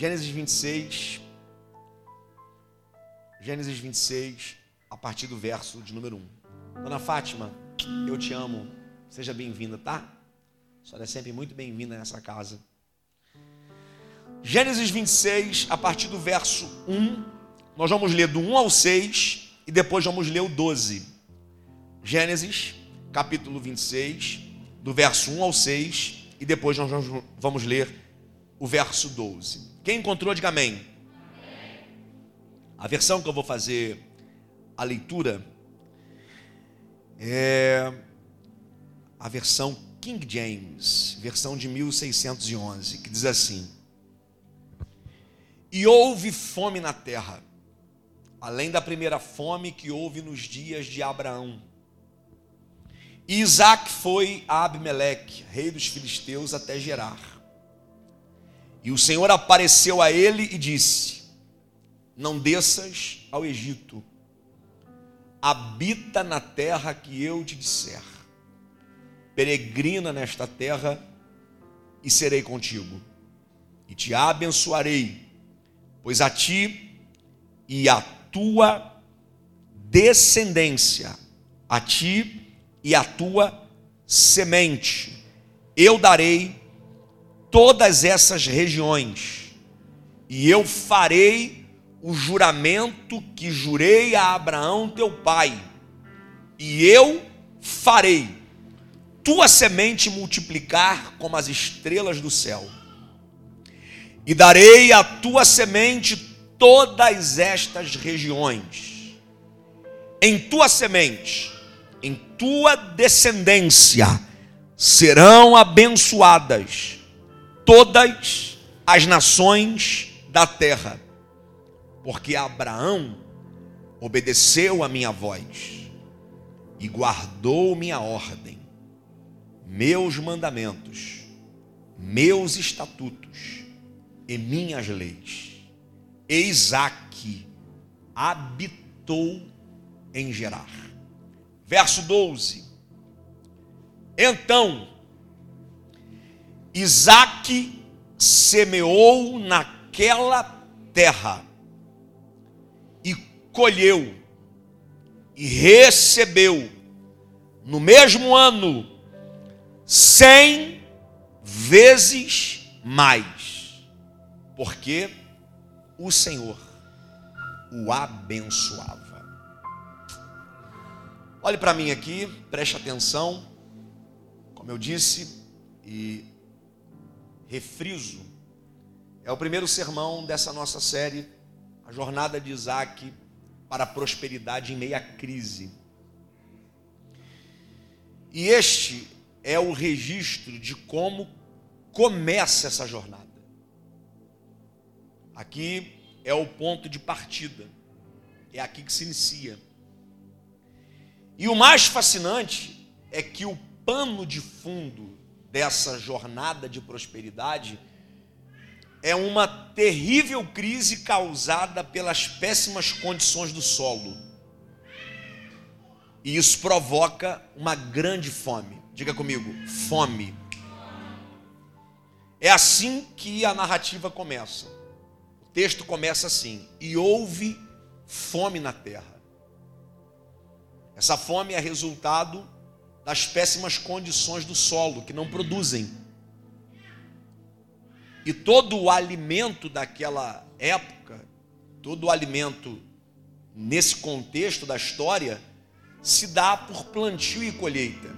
Gênesis 26. Gênesis 26, a partir do verso de número 1. Dona Fátima, eu te amo. Seja bem-vinda, tá? A senhora é sempre muito bem-vinda nessa casa. Gênesis 26, a partir do verso 1. Nós vamos ler do 1 ao 6 e depois vamos ler o 12. Gênesis, capítulo 26, do verso 1 ao 6 e depois nós vamos ler o verso 12. Quem encontrou, diga amém. A versão que eu vou fazer a leitura é a versão King James, versão de 1611, que diz assim: E houve fome na terra, além da primeira fome que houve nos dias de Abraão. E Isaac foi a Abimeleque, rei dos filisteus, até Gerar. E o Senhor apareceu a ele e disse: não desças ao Egito, habita na terra que eu te disser, peregrina nesta terra e serei contigo, e te abençoarei, pois a ti e a tua descendência, a ti e a tua semente, eu darei todas essas regiões, e eu farei o juramento que jurei a Abraão teu pai, e eu farei tua semente multiplicar como as estrelas do céu, e darei à tua semente todas estas regiões, em tua semente, em tua descendência, serão abençoadas todas as nações da terra porque Abraão obedeceu a minha voz e guardou minha ordem, meus mandamentos, meus estatutos e minhas leis. E Isaac habitou em Gerar. Verso 12. Então, Isaac semeou naquela terra colheu e recebeu no mesmo ano cem vezes mais, porque o Senhor o abençoava. Olhe para mim aqui, preste atenção, como eu disse e refriso, é o primeiro sermão dessa nossa série, a jornada de Isaac para a prosperidade em meia crise. E este é o registro de como começa essa jornada. Aqui é o ponto de partida. É aqui que se inicia. E o mais fascinante é que o pano de fundo dessa jornada de prosperidade é uma terrível crise causada pelas péssimas condições do solo. E isso provoca uma grande fome. Diga comigo, fome. É assim que a narrativa começa. O texto começa assim: E houve fome na terra. Essa fome é resultado das péssimas condições do solo, que não produzem e todo o alimento daquela época, todo o alimento nesse contexto da história, se dá por plantio e colheita.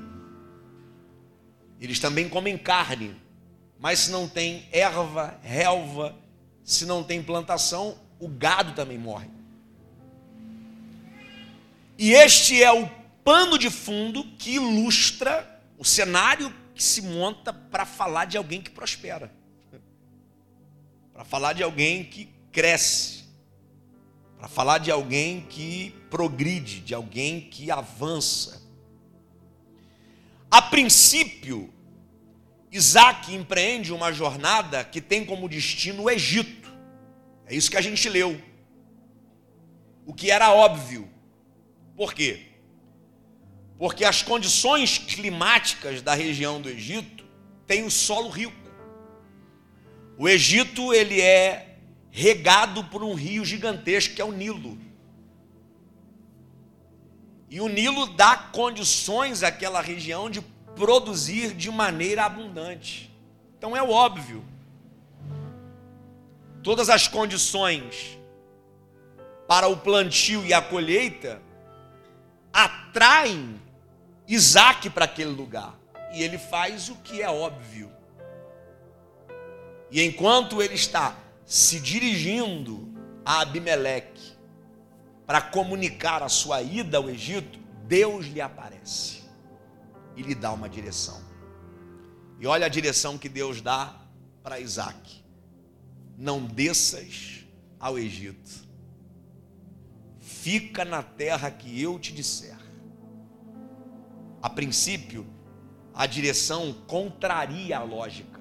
Eles também comem carne, mas se não tem erva, relva, se não tem plantação, o gado também morre. E este é o pano de fundo que ilustra o cenário que se monta para falar de alguém que prospera para falar de alguém que cresce, para falar de alguém que progride, de alguém que avança. A princípio, Isaac empreende uma jornada que tem como destino o Egito. É isso que a gente leu. O que era óbvio. Por quê? Porque as condições climáticas da região do Egito têm o solo rico. O Egito ele é regado por um rio gigantesco que é o Nilo. E o Nilo dá condições àquela região de produzir de maneira abundante. Então é óbvio. Todas as condições para o plantio e a colheita atraem Isaac para aquele lugar. E ele faz o que é óbvio. E enquanto ele está se dirigindo a Abimeleque para comunicar a sua ida ao Egito, Deus lhe aparece e lhe dá uma direção. E olha a direção que Deus dá para Isaac: não desças ao Egito, fica na terra que eu te disser. A princípio, a direção contraria a lógica.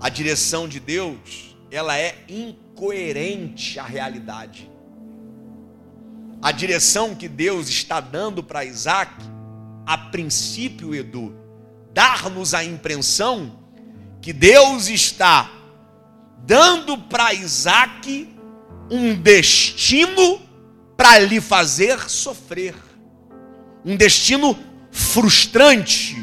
A direção de Deus, ela é incoerente à realidade. A direção que Deus está dando para Isaac, a princípio, Edu, dar-nos a impressão que Deus está dando para Isaac um destino para lhe fazer sofrer um destino frustrante.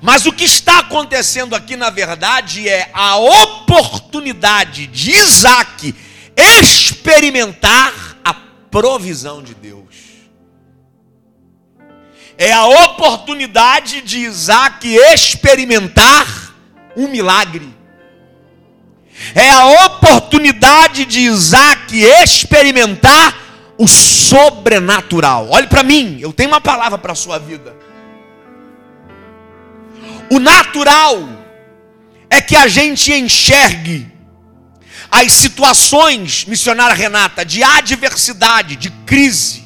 Mas o que está acontecendo aqui, na verdade, é a oportunidade de Isaac experimentar a provisão de Deus. É a oportunidade de Isaac experimentar um milagre. É a oportunidade de Isaac experimentar o sobrenatural. Olhe para mim, eu tenho uma palavra para a sua vida. O natural é que a gente enxergue as situações, missionária Renata, de adversidade, de crise,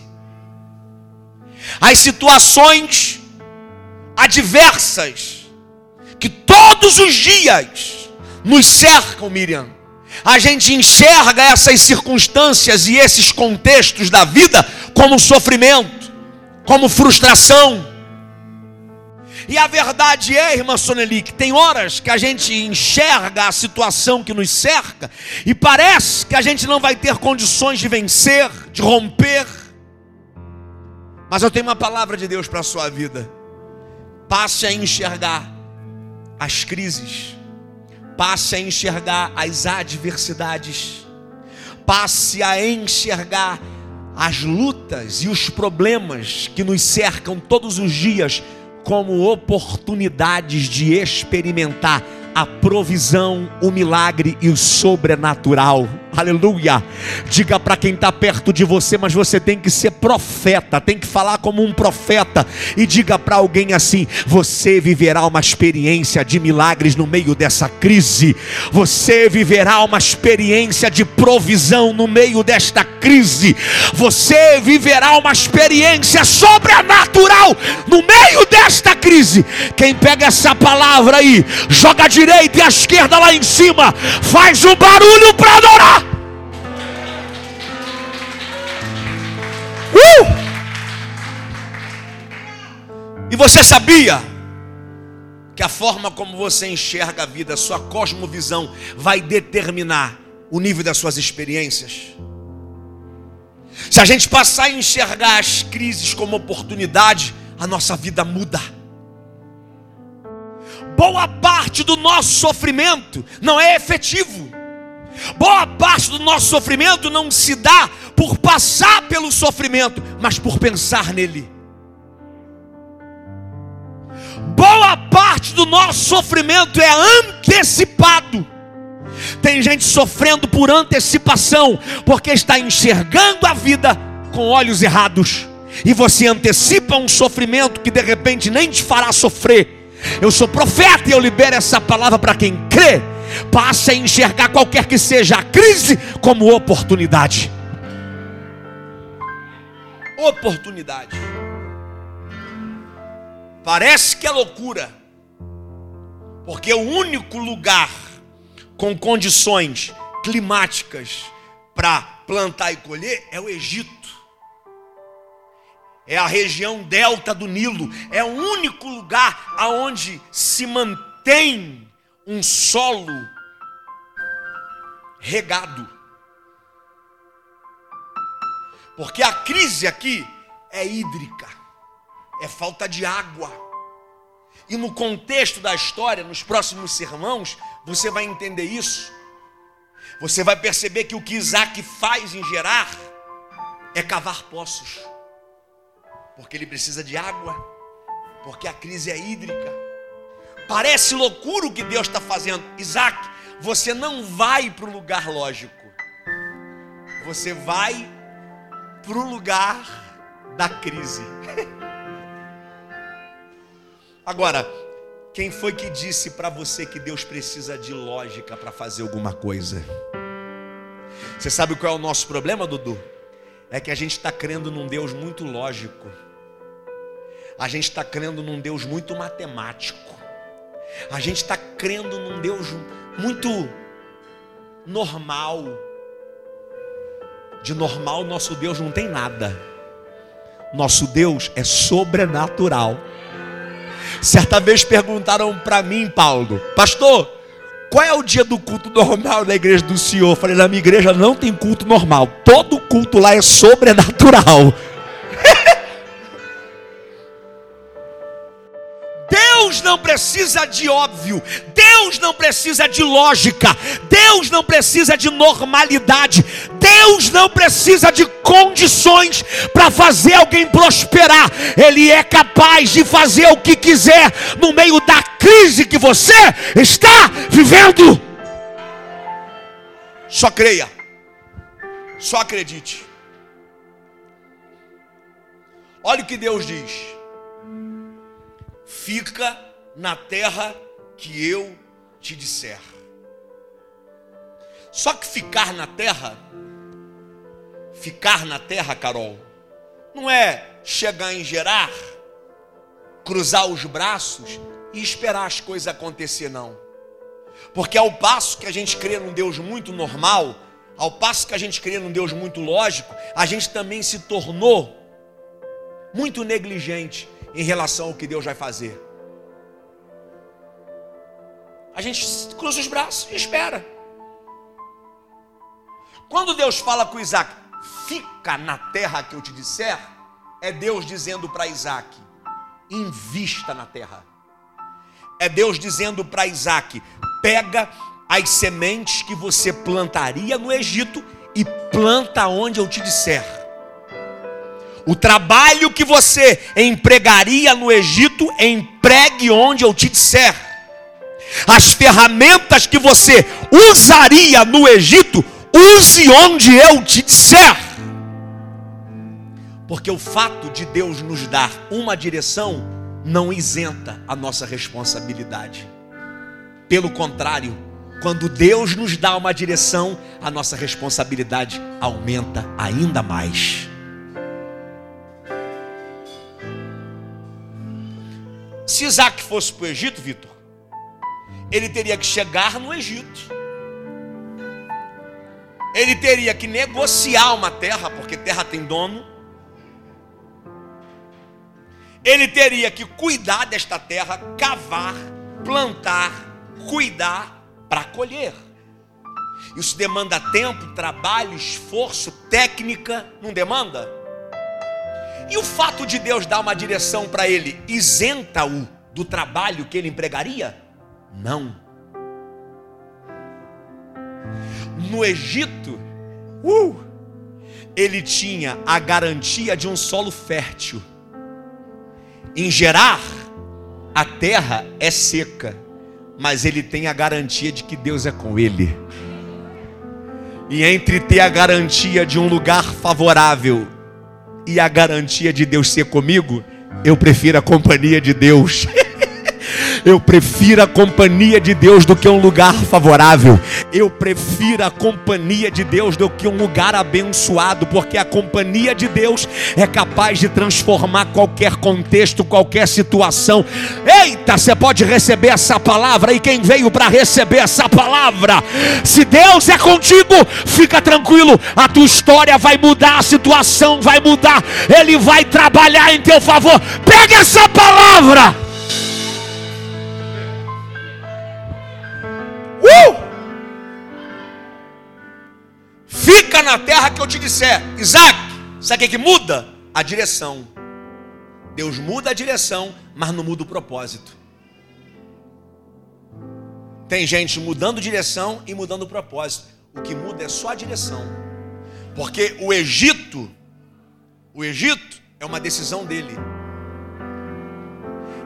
as situações adversas que todos os dias nos cercam, Miriam a gente enxerga essas circunstâncias e esses contextos da vida como sofrimento, como frustração. E a verdade é, irmã Soneli, que tem horas que a gente enxerga a situação que nos cerca e parece que a gente não vai ter condições de vencer, de romper. Mas eu tenho uma palavra de Deus para a sua vida. Passe a enxergar as crises Passe a enxergar as adversidades. Passe a enxergar as lutas e os problemas que nos cercam todos os dias como oportunidades de experimentar a provisão, o milagre e o sobrenatural. Aleluia. Diga para quem está perto de você, mas você tem que ser profeta, tem que falar como um profeta e diga para alguém assim: você viverá uma experiência de milagres no meio dessa crise. Você viverá uma experiência de provisão no meio desta crise. Você viverá uma experiência sobrenatural no meio desta crise. Quem pega essa palavra aí, joga de direita e a esquerda lá em cima. Faz um barulho para adorar. Uh! E você sabia que a forma como você enxerga a vida, a sua cosmovisão, vai determinar o nível das suas experiências? Se a gente passar a enxergar as crises como oportunidade, a nossa vida muda boa parte do nosso sofrimento não é efetivo. Boa parte do nosso sofrimento não se dá por passar pelo sofrimento, mas por pensar nele. Boa parte do nosso sofrimento é antecipado. Tem gente sofrendo por antecipação, porque está enxergando a vida com olhos errados. E você antecipa um sofrimento que de repente nem te fará sofrer eu sou profeta e eu libero essa palavra para quem crê. Passe a enxergar qualquer que seja a crise como oportunidade. Oportunidade. Parece que é loucura, porque o único lugar com condições climáticas para plantar e colher é o Egito é a região delta do Nilo, é o único lugar aonde se mantém um solo regado. Porque a crise aqui é hídrica, é falta de água. E no contexto da história, nos próximos sermãos, você vai entender isso. Você vai perceber que o que Isaac faz em Gerar é cavar poços, porque ele precisa de água, porque a crise é hídrica. Parece loucura o que Deus está fazendo, Isaac. Você não vai para o lugar lógico, você vai para o lugar da crise. Agora, quem foi que disse para você que Deus precisa de lógica para fazer alguma coisa? Você sabe qual é o nosso problema, Dudu? É que a gente está crendo num Deus muito lógico. A gente está crendo num Deus muito matemático. A gente está crendo num Deus muito normal. De normal, nosso Deus não tem nada. Nosso Deus é sobrenatural. Certa vez perguntaram para mim, Paulo, pastor, qual é o dia do culto normal da igreja do Senhor? Eu falei, na minha igreja não tem culto normal. Todo culto lá é sobrenatural. Não precisa de óbvio, Deus não precisa de lógica, Deus não precisa de normalidade, Deus não precisa de condições para fazer alguém prosperar, Ele é capaz de fazer o que quiser no meio da crise que você está vivendo. Só creia, só acredite. Olha o que Deus diz fica na terra que eu te disser. Só que ficar na terra, ficar na terra, Carol, não é chegar em Gerar, cruzar os braços e esperar as coisas acontecer, não. Porque ao passo que a gente crê num Deus muito normal, ao passo que a gente crê num Deus muito lógico, a gente também se tornou muito negligente em relação ao que Deus vai fazer. A gente cruza os braços e espera. Quando Deus fala com Isaac, fica na terra que eu te disser, é Deus dizendo para Isaac, invista na terra. É Deus dizendo para Isaac, pega as sementes que você plantaria no Egito e planta onde eu te disser. O trabalho que você empregaria no Egito, empregue onde eu te disser. As ferramentas que você usaria no Egito, use onde eu te disser. Porque o fato de Deus nos dar uma direção não isenta a nossa responsabilidade. Pelo contrário, quando Deus nos dá uma direção, a nossa responsabilidade aumenta ainda mais. Se Isaac fosse para o Egito, Vitor, ele teria que chegar no Egito. Ele teria que negociar uma terra, porque terra tem dono. Ele teria que cuidar desta terra, cavar, plantar, cuidar para colher. Isso demanda tempo, trabalho, esforço, técnica, não demanda? E o fato de Deus dar uma direção para ele isenta-o do trabalho que ele empregaria? Não. No Egito, uh, ele tinha a garantia de um solo fértil. Em Gerar, a terra é seca, mas ele tem a garantia de que Deus é com ele. E entre ter a garantia de um lugar favorável e a garantia de Deus ser comigo, eu prefiro a companhia de Deus. Eu prefiro a companhia de Deus do que um lugar favorável. Eu prefiro a companhia de Deus do que um lugar abençoado, porque a companhia de Deus é capaz de transformar qualquer contexto, qualquer situação. Eita, você pode receber essa palavra e quem veio para receber essa palavra, se Deus é contigo, fica tranquilo, a tua história vai mudar, a situação vai mudar, Ele vai trabalhar em teu favor. Pega essa palavra. Uh! fica na terra que eu te disser. Isaac, sabe o que, que muda? A direção. Deus muda a direção, mas não muda o propósito. Tem gente mudando direção e mudando o propósito. O que muda é só a direção. Porque o Egito, o Egito é uma decisão dele.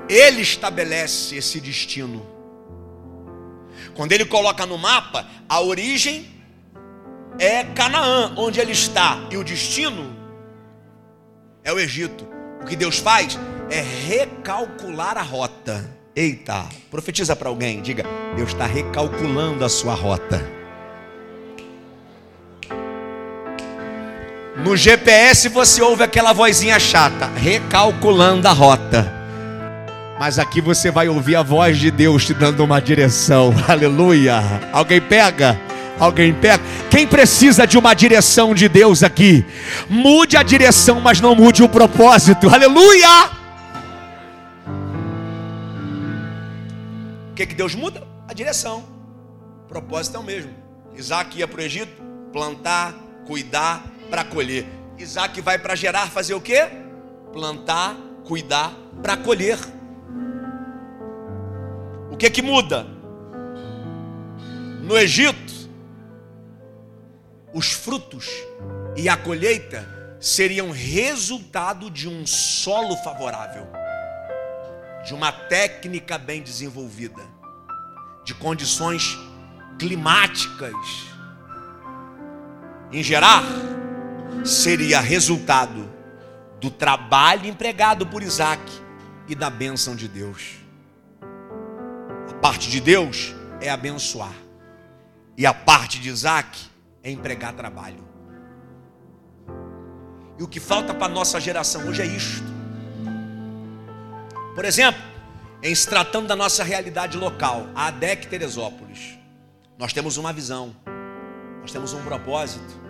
Ele estabelece esse destino. Quando ele coloca no mapa, a origem é Canaã, onde ele está, e o destino é o Egito. O que Deus faz é recalcular a rota. Eita, profetiza para alguém, diga: Deus está recalculando a sua rota. No GPS você ouve aquela vozinha chata, recalculando a rota. Mas aqui você vai ouvir a voz de Deus te dando uma direção. Aleluia. Alguém pega? Alguém pega? Quem precisa de uma direção de Deus aqui? Mude a direção, mas não mude o propósito. Aleluia! O que, que Deus muda? A direção. O propósito é o mesmo. Isaac ia para o Egito plantar, cuidar, para colher. Isaac vai para Gerar fazer o quê? Plantar, cuidar, para colher. O que que muda? No Egito, os frutos e a colheita seriam resultado de um solo favorável, de uma técnica bem desenvolvida, de condições climáticas. Em Gerar, seria resultado do trabalho empregado por Isaac e da bênção de Deus. Parte de Deus é abençoar, e a parte de Isaac é empregar trabalho. E o que falta para a nossa geração hoje é isto. Por exemplo, em se tratando da nossa realidade local, a ADEC Teresópolis, nós temos uma visão, nós temos um propósito,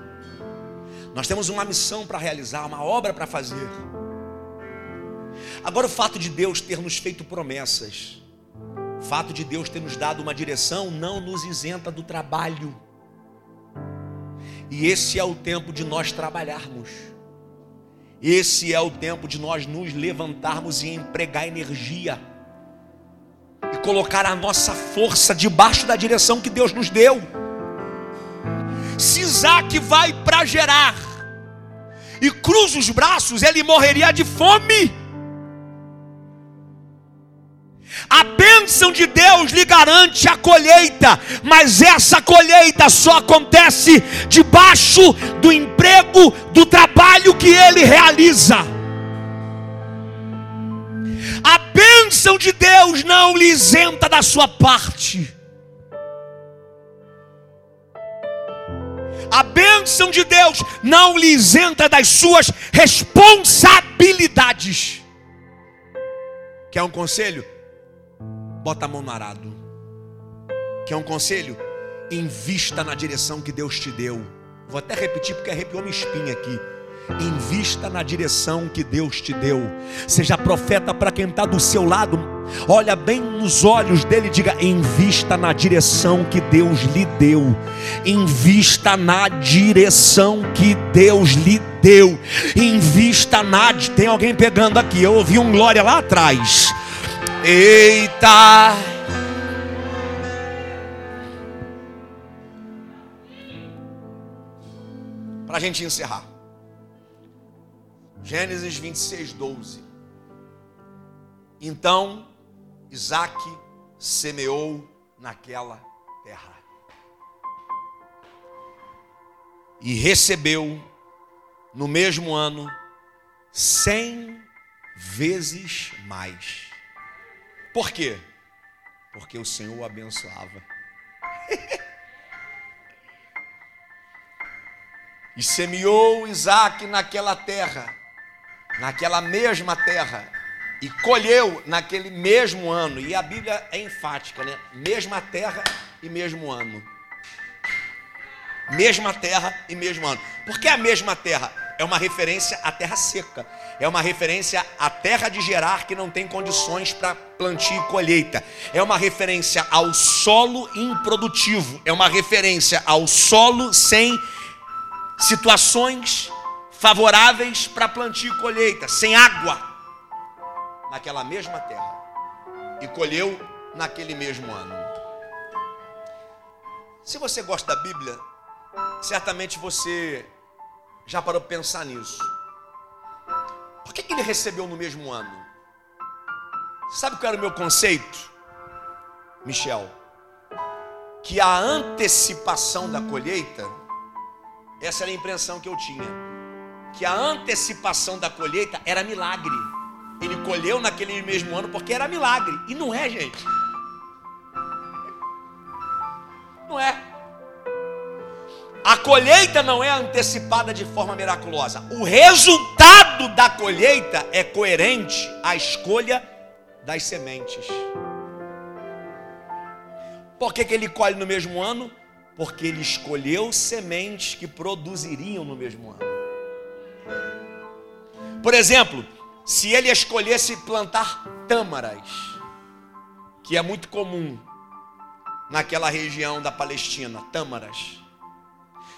nós temos uma missão para realizar, uma obra para fazer. Agora, o fato de Deus ter nos feito promessas, fato de Deus ter nos dado uma direção, não nos isenta do trabalho. E esse é o tempo de nós trabalharmos. Esse é o tempo de nós nos levantarmos e empregar energia. E colocar a nossa força debaixo da direção que Deus nos deu. Se Isaac vai para gerar e cruza os braços, ele morreria de fome. A bênção de Deus lhe garante a colheita, mas essa colheita só acontece debaixo do emprego, do trabalho que ele realiza. A bênção de Deus não lhe isenta da sua parte. A bênção de Deus não lhe isenta das suas responsabilidades. Quer um conselho? Bota a mão no arado. Quer um conselho? Invista na direção que Deus te deu. Vou até repetir porque arrepiou minha espinha aqui. Invista na direção que Deus te deu. Seja profeta para quem está do seu lado. Olha bem nos olhos dele e diga: Invista na direção que Deus lhe deu. Invista na direção que Deus lhe deu. Invista na. Tem alguém pegando aqui. Eu ouvi um glória lá atrás. Eita! Para a gente encerrar. Gênesis 26, 12. Então Isaac semeou naquela terra e recebeu no mesmo ano cem vezes mais. Por quê? Porque o Senhor o abençoava. e semeou Isaac naquela terra naquela mesma terra e colheu naquele mesmo ano. E a Bíblia é enfática, né? Mesma terra e mesmo ano. Mesma terra e mesmo ano. Por que a mesma terra? É uma referência à terra seca. É uma referência à terra de Gerar que não tem condições para plantio e colheita. É uma referência ao solo improdutivo. É uma referência ao solo sem situações favoráveis para plantio e colheita, sem água, naquela mesma terra, e colheu naquele mesmo ano. Se você gosta da Bíblia, certamente você já parou para pensar nisso. Por que, que ele recebeu no mesmo ano? Sabe qual era o meu conceito, Michel? Que a antecipação da colheita, essa era a impressão que eu tinha, que a antecipação da colheita era milagre. Ele colheu naquele mesmo ano porque era milagre. E não é, gente. Não é. A colheita não é antecipada de forma miraculosa. O resultado da colheita é coerente à escolha das sementes. Por que, que ele colhe no mesmo ano? Porque ele escolheu sementes que produziriam no mesmo ano. Por exemplo, se ele escolhesse plantar tâmaras, que é muito comum naquela região da Palestina, tâmaras.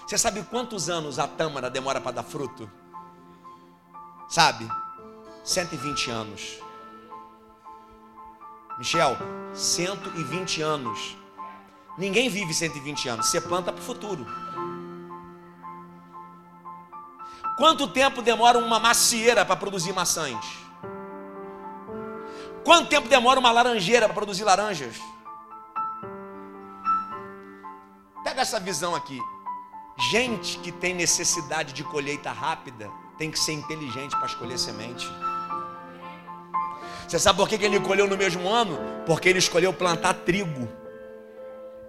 Você sabe quantos anos a tâmara demora para dar fruto? Sabe? 120 anos. Michel, 120 anos. Ninguém vive 120 anos, você planta para o futuro. Quanto tempo demora uma macieira para produzir maçãs? Quanto tempo demora uma laranjeira para produzir laranjas? Pega essa visão aqui. Gente que tem necessidade de colheita rápida tem que ser inteligente para escolher semente. Você sabe por que ele colheu no mesmo ano? Porque ele escolheu plantar trigo.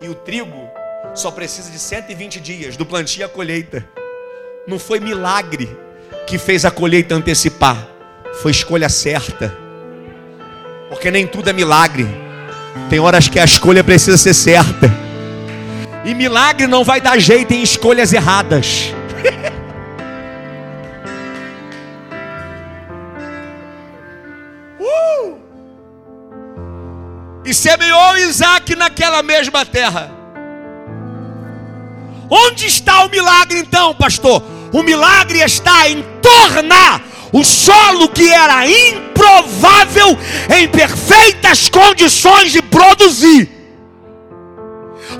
E o trigo só precisa de 120 dias do plantio à colheita. Não foi milagre que fez a colheita antecipar, foi escolha certa. Porque nem tudo é milagre. Tem horas que a escolha precisa ser certa. E milagre não vai dar jeito em escolhas erradas. e semeou Isaac naquela mesma terra. Onde está o milagre então, pastor? O milagre está em tornar o solo que era improvável em perfeitas condições de produzir.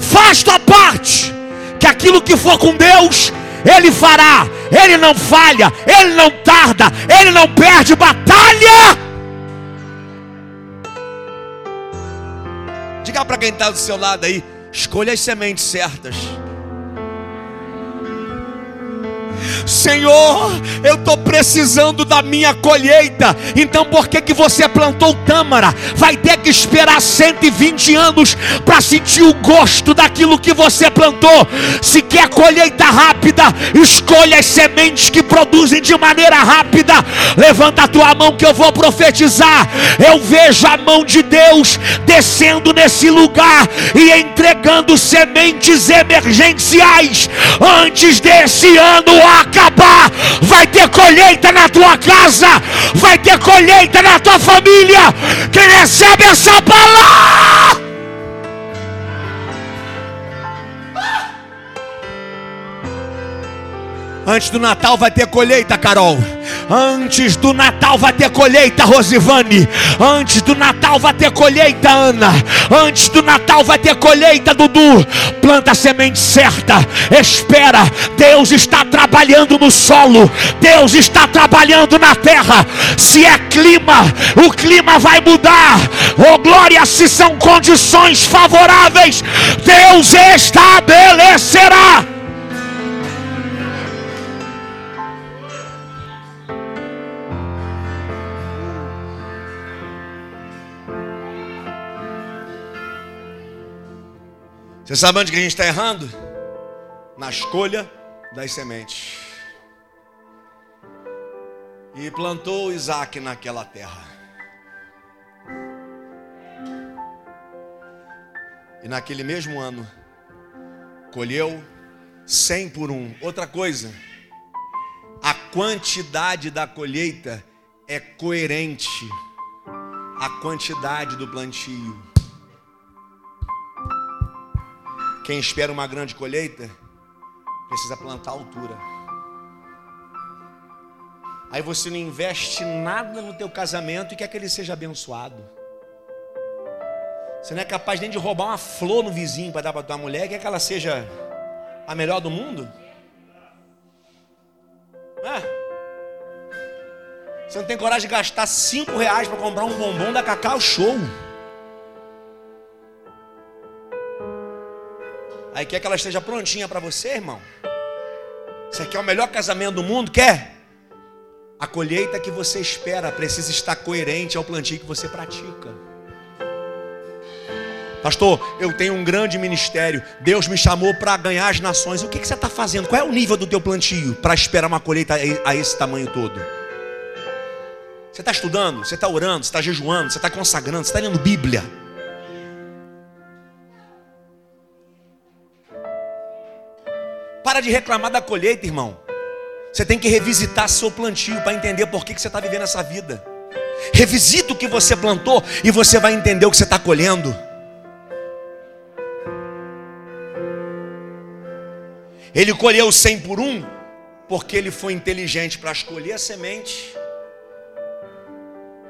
Faz tua parte, que aquilo que for com Deus, Ele fará. Ele não falha, Ele não tarda, Ele não perde batalha. Diga para quem está do seu lado aí: escolha as sementes certas. Senhor, eu estou precisando da minha colheita. Então por que, que você plantou tâmara? Vai ter que esperar 120 anos para sentir o gosto daquilo que você plantou. Se quer colheita rápida, escolha as sementes que produzem de maneira rápida. Levanta a tua mão que eu vou profetizar. Eu vejo a mão de Deus descendo nesse lugar e entregando sementes emergenciais antes desse ano acabar, vai ter colheita na tua casa, vai ter colheita na tua família. Quem recebe essa palavra? Antes do Natal vai ter colheita, Carol. Antes do Natal vai ter colheita, Rosivane. Antes do Natal vai ter colheita, Ana. Antes do Natal vai ter colheita, Dudu. Planta a semente certa. Espera. Deus está trabalhando no solo. Deus está trabalhando na terra. Se é clima, o clima vai mudar. Oh glória, se são condições favoráveis, Deus estabelecerá. Você sabe onde que a gente está errando? Na escolha das sementes. E plantou Isaac naquela terra. E naquele mesmo ano, colheu cem por um. Outra coisa, a quantidade da colheita é coerente à quantidade do plantio. Quem espera uma grande colheita precisa plantar altura. Aí você não investe nada no teu casamento e quer que ele seja abençoado. Você não é capaz nem de roubar uma flor no vizinho para dar para tua mulher, quer que ela seja a melhor do mundo? É. Você não tem coragem de gastar cinco reais para comprar um bombom da Cacau Show. Aí quer que ela esteja prontinha para você, irmão? Você quer o melhor casamento do mundo? Quer? A colheita que você espera precisa estar coerente ao plantio que você pratica. Pastor, eu tenho um grande ministério. Deus me chamou para ganhar as nações. O que, que você está fazendo? Qual é o nível do teu plantio para esperar uma colheita a esse tamanho todo? Você está estudando? Você está orando? Você está jejuando? Você está consagrando? Você está lendo Bíblia? Para de reclamar da colheita, irmão. Você tem que revisitar seu plantio para entender por que, que você está vivendo essa vida. Revisita o que você plantou e você vai entender o que você está colhendo. Ele colheu 100 por um, porque ele foi inteligente para escolher a semente,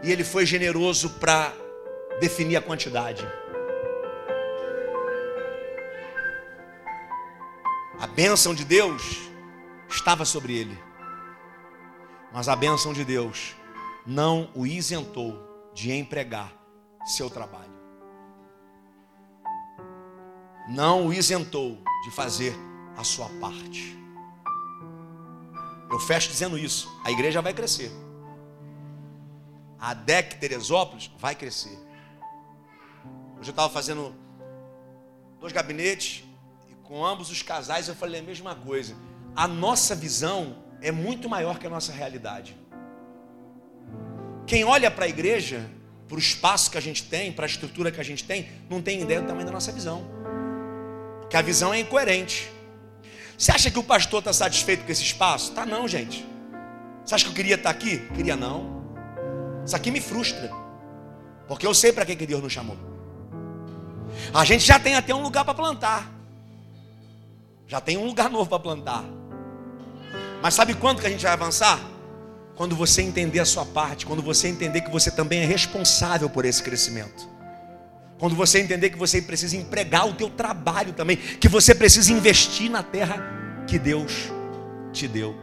e ele foi generoso para definir a quantidade. A bênção de Deus estava sobre ele, mas a bênção de Deus não o isentou de empregar seu trabalho, não o isentou de fazer a sua parte. Eu fecho dizendo isso. A igreja vai crescer. A DEC Teresópolis vai crescer. Hoje eu estava fazendo dois gabinetes com ambos os casais eu falei a mesma coisa. A nossa visão é muito maior que a nossa realidade. Quem olha para a igreja, para o espaço que a gente tem, para a estrutura que a gente tem, não tem ideia do tamanho da nossa visão. Porque a visão é incoerente. Você acha que o pastor está satisfeito com esse espaço? Tá não, gente. Você acha que eu queria estar aqui? Queria não. Isso aqui me frustra. Porque eu sei para que Deus nos chamou. A gente já tem até um lugar para plantar. Já tem um lugar novo para plantar. Mas sabe quando que a gente vai avançar? Quando você entender a sua parte, quando você entender que você também é responsável por esse crescimento. Quando você entender que você precisa empregar o teu trabalho também, que você precisa investir na terra que Deus te deu.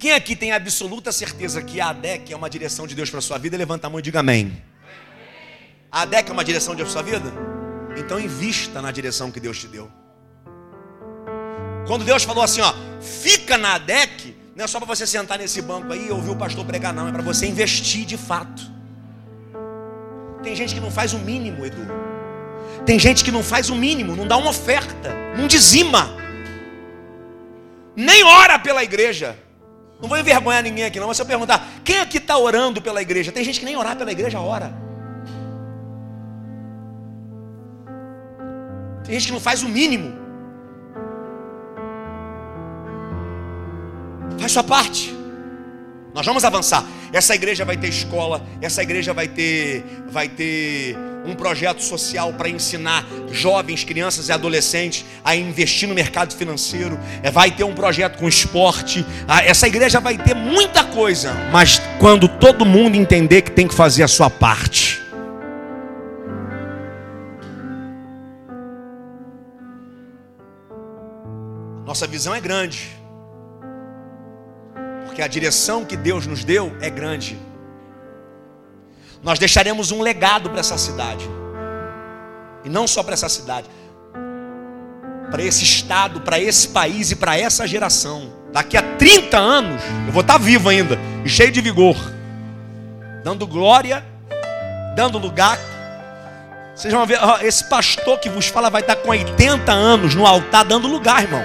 Quem aqui tem absoluta certeza que a ADEC é uma direção de Deus para a sua vida, levanta a mão e diga amém. A ADEC é uma direção de Deus para a sua vida? Então invista na direção que Deus te deu. Quando Deus falou assim, ó, fica na ADEC, não é só para você sentar nesse banco aí e ouvir o pastor pregar, não, é para você investir de fato. Tem gente que não faz o mínimo, Edu. Tem gente que não faz o mínimo, não dá uma oferta, não dizima, nem ora pela igreja. Não vou envergonhar ninguém aqui, não. Mas se eu perguntar, quem aqui está orando pela igreja? Tem gente que nem orar pela igreja ora. Tem gente que não faz o mínimo. Sua parte. Nós vamos avançar. Essa igreja vai ter escola, essa igreja vai ter, vai ter um projeto social para ensinar jovens, crianças e adolescentes a investir no mercado financeiro. É, vai ter um projeto com esporte. Ah, essa igreja vai ter muita coisa, mas quando todo mundo entender que tem que fazer a sua parte. Nossa visão é grande porque a direção que Deus nos deu é grande. Nós deixaremos um legado para essa cidade, e não só para essa cidade, para esse estado, para esse país e para essa geração. Daqui a 30 anos, eu vou estar vivo ainda, e cheio de vigor, dando glória, dando lugar. Vocês vão ver, esse pastor que vos fala vai estar com 80 anos no altar, dando lugar, irmão,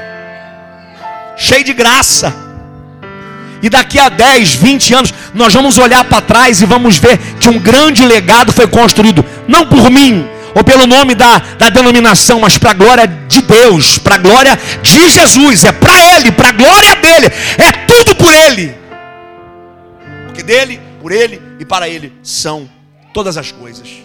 cheio de graça. E daqui a 10, 20 anos, nós vamos olhar para trás e vamos ver que um grande legado foi construído, não por mim, ou pelo nome da, da denominação, mas para a glória de Deus, para a glória de Jesus, é para Ele, para a glória dele, é tudo por Ele. Porque dele, por Ele e para Ele são todas as coisas.